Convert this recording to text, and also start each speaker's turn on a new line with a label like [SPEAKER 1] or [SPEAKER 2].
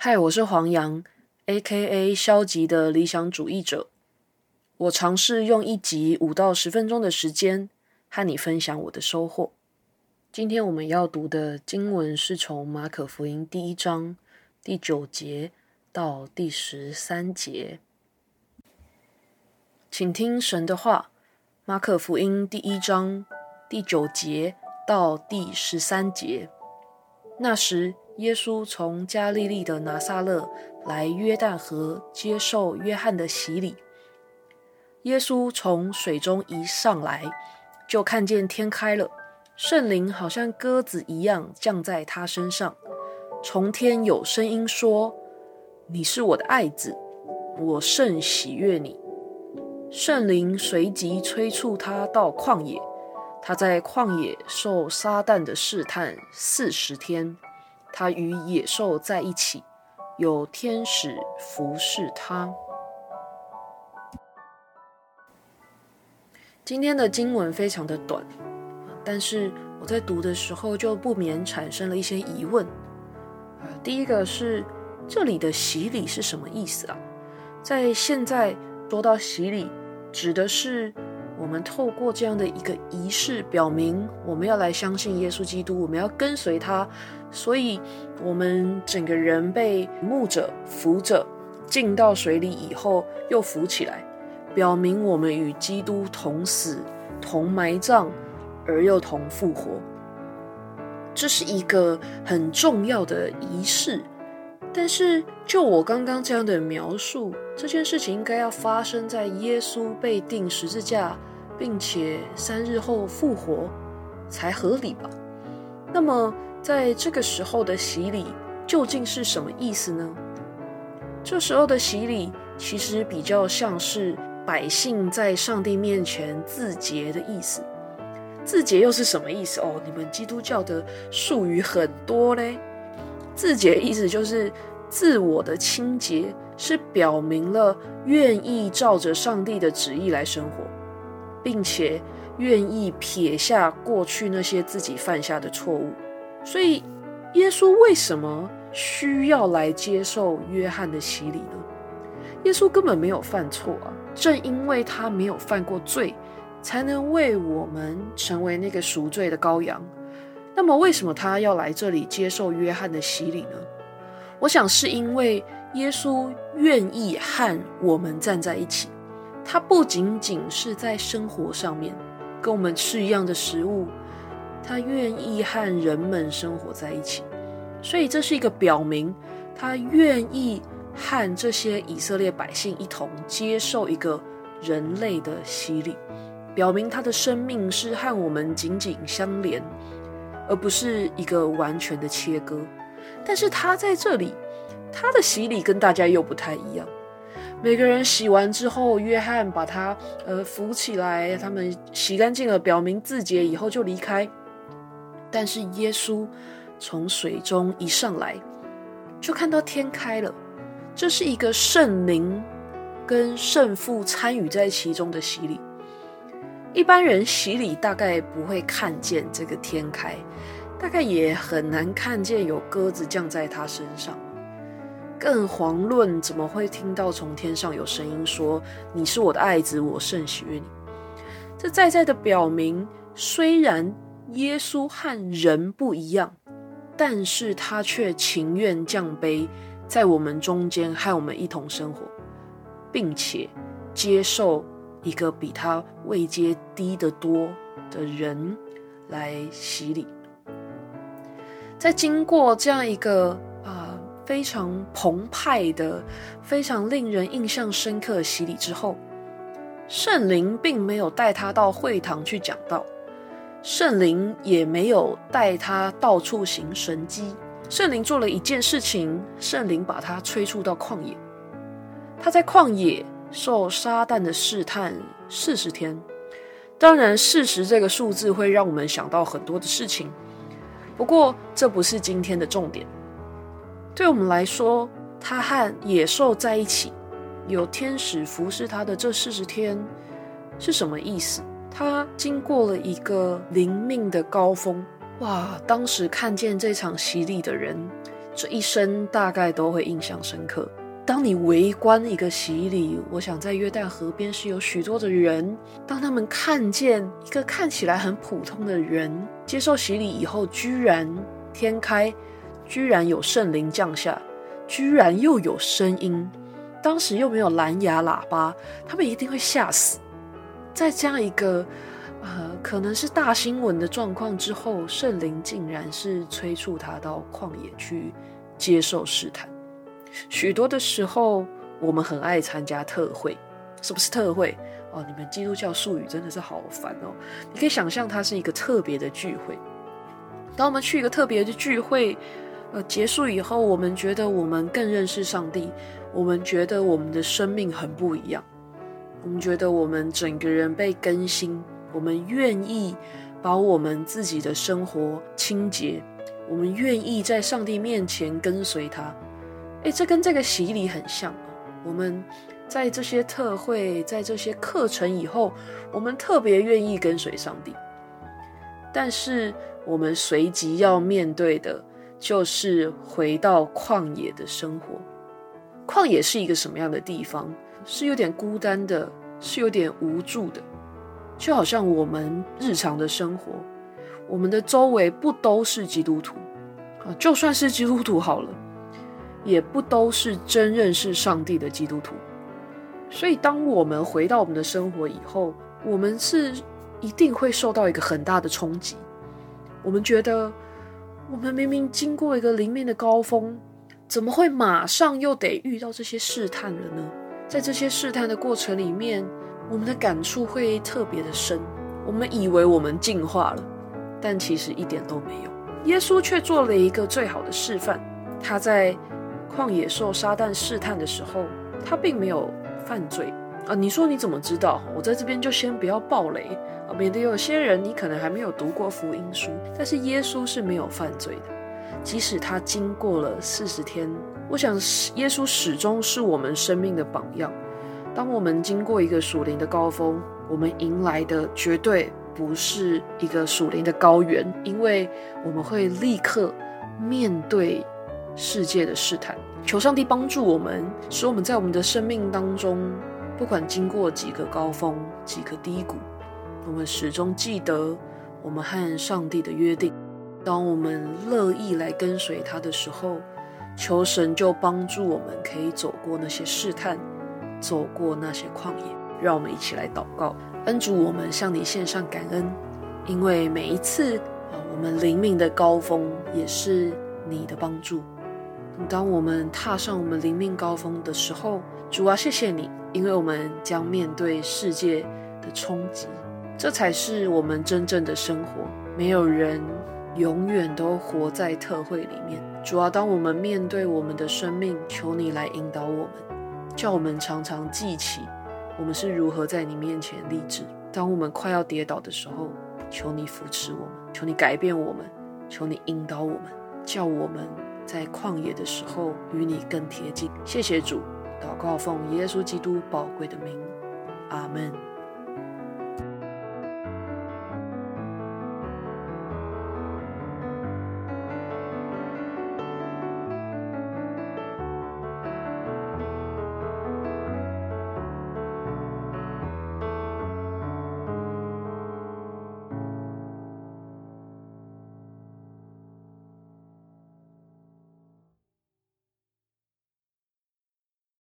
[SPEAKER 1] 嗨，我是黄洋，A.K.A. 消极的理想主义者。我尝试用一集五到十分钟的时间和你分享我的收获。今天我们要读的经文是从马可福音第一章第九节到第十三节，请听神的话。马可福音第一章第九节到第十三节。那时，耶稣从加利利的拿撒勒来约旦河接受约翰的洗礼。耶稣从水中一上来，就看见天开了，圣灵好像鸽子一样降在他身上。从天有声音说：“你是我的爱子，我甚喜悦你。”圣灵随即催促他到旷野。他在旷野受撒旦的试探四十天，他与野兽在一起，有天使服侍他。今天的经文非常的短，但是我在读的时候就不免产生了一些疑问。第一个是这里的洗礼是什么意思啊？在现在说到洗礼，指的是我们透过这样的一个仪式，表明我们要来相信耶稣基督，我们要跟随他，所以我们整个人被牧者扶着进到水里以后，又浮起来。表明我们与基督同死、同埋葬，而又同复活。这是一个很重要的仪式。但是，就我刚刚这样的描述，这件事情应该要发生在耶稣被钉十字架，并且三日后复活才合理吧？那么，在这个时候的洗礼究竟是什么意思呢？这时候的洗礼其实比较像是。百姓在上帝面前自洁的意思，自洁又是什么意思？哦，你们基督教的术语很多嘞。自洁意思就是自我的清洁，是表明了愿意照着上帝的旨意来生活，并且愿意撇下过去那些自己犯下的错误。所以，耶稣为什么需要来接受约翰的洗礼呢？耶稣根本没有犯错啊。正因为他没有犯过罪，才能为我们成为那个赎罪的羔羊。那么，为什么他要来这里接受约翰的洗礼呢？我想是因为耶稣愿意和我们站在一起。他不仅仅是在生活上面跟我们吃一样的食物，他愿意和人们生活在一起。所以，这是一个表明他愿意。和这些以色列百姓一同接受一个人类的洗礼，表明他的生命是和我们紧紧相连，而不是一个完全的切割。但是他在这里，他的洗礼跟大家又不太一样。每个人洗完之后，约翰把他呃扶起来，他们洗干净了，表明自己以后就离开。但是耶稣从水中一上来，就看到天开了。这是一个圣灵跟圣父参与在其中的洗礼。一般人洗礼大概不会看见这个天开，大概也很难看见有鸽子降在他身上。更遑论怎么会听到从天上有声音说：“你是我的爱子，我甚喜悦你。”这在在的表明，虽然耶稣和人不一样，但是他却情愿降卑。在我们中间和我们一同生活，并且接受一个比他位阶低得多的人来洗礼。在经过这样一个非常澎湃的、非常令人印象深刻的洗礼之后，圣灵并没有带他到会堂去讲道，圣灵也没有带他到处行神迹。圣灵做了一件事情，圣灵把他催促到旷野。他在旷野受撒旦的试探四十天。当然，四十这个数字会让我们想到很多的事情。不过，这不是今天的重点。对我们来说，他和野兽在一起，有天使服侍他的这四十天是什么意思？他经过了一个灵命的高峰。哇！当时看见这场洗礼的人，这一生大概都会印象深刻。当你围观一个洗礼，我想在约旦河边是有许多的人。当他们看见一个看起来很普通的人接受洗礼以后，居然天开，居然有圣灵降下，居然又有声音，当时又没有蓝牙喇叭，他们一定会吓死。在这样一个呃可能是大新闻的状况之后，圣灵竟然是催促他到旷野去接受试探。许多的时候，我们很爱参加特会，是不是特会？哦，你们基督教术语真的是好烦哦。你可以想象它是一个特别的聚会。当我们去一个特别的聚会，呃，结束以后，我们觉得我们更认识上帝，我们觉得我们的生命很不一样，我们觉得我们整个人被更新，我们愿意把我们自己的生活清洁，我们愿意在上帝面前跟随他。哎，这跟这个洗礼很像！我们在这些特会、在这些课程以后，我们特别愿意跟随上帝。但是，我们随即要面对的，就是回到旷野的生活。旷野是一个什么样的地方？是有点孤单的，是有点无助的，就好像我们日常的生活，我们的周围不都是基督徒啊？就算是基督徒好了。也不都是真认识上帝的基督徒，所以当我们回到我们的生活以后，我们是一定会受到一个很大的冲击。我们觉得，我们明明经过一个灵命的高峰，怎么会马上又得遇到这些试探了呢？在这些试探的过程里面，我们的感触会特别的深。我们以为我们进化了，但其实一点都没有。耶稣却做了一个最好的示范，他在。旷野受撒旦试探的时候，他并没有犯罪啊！你说你怎么知道？我在这边就先不要暴雷啊，免得有些人你可能还没有读过福音书。但是耶稣是没有犯罪的，即使他经过了四十天。我想耶稣始终是我们生命的榜样。当我们经过一个属灵的高峰，我们迎来的绝对不是一个属灵的高原，因为我们会立刻面对。世界的试探，求上帝帮助我们，使我们在我们的生命当中，不管经过几个高峰、几个低谷，我们始终记得我们和上帝的约定。当我们乐意来跟随他的时候，求神就帮助我们可以走过那些试探，走过那些旷野。让我们一起来祷告，恩主，我们向你献上感恩，因为每一次啊，我们灵命的高峰也是你的帮助。当我们踏上我们灵命高峰的时候，主啊，谢谢你，因为我们将面对世界的冲击，这才是我们真正的生活。没有人永远都活在特会里面。主啊，当我们面对我们的生命，求你来引导我们，叫我们常常记起我们是如何在你面前立志。当我们快要跌倒的时候，求你扶持我们，求你改变我们，求你引导我们，叫我们。在旷野的时候，与你更贴近。谢谢主，祷告奉耶稣基督宝贵的名，阿门。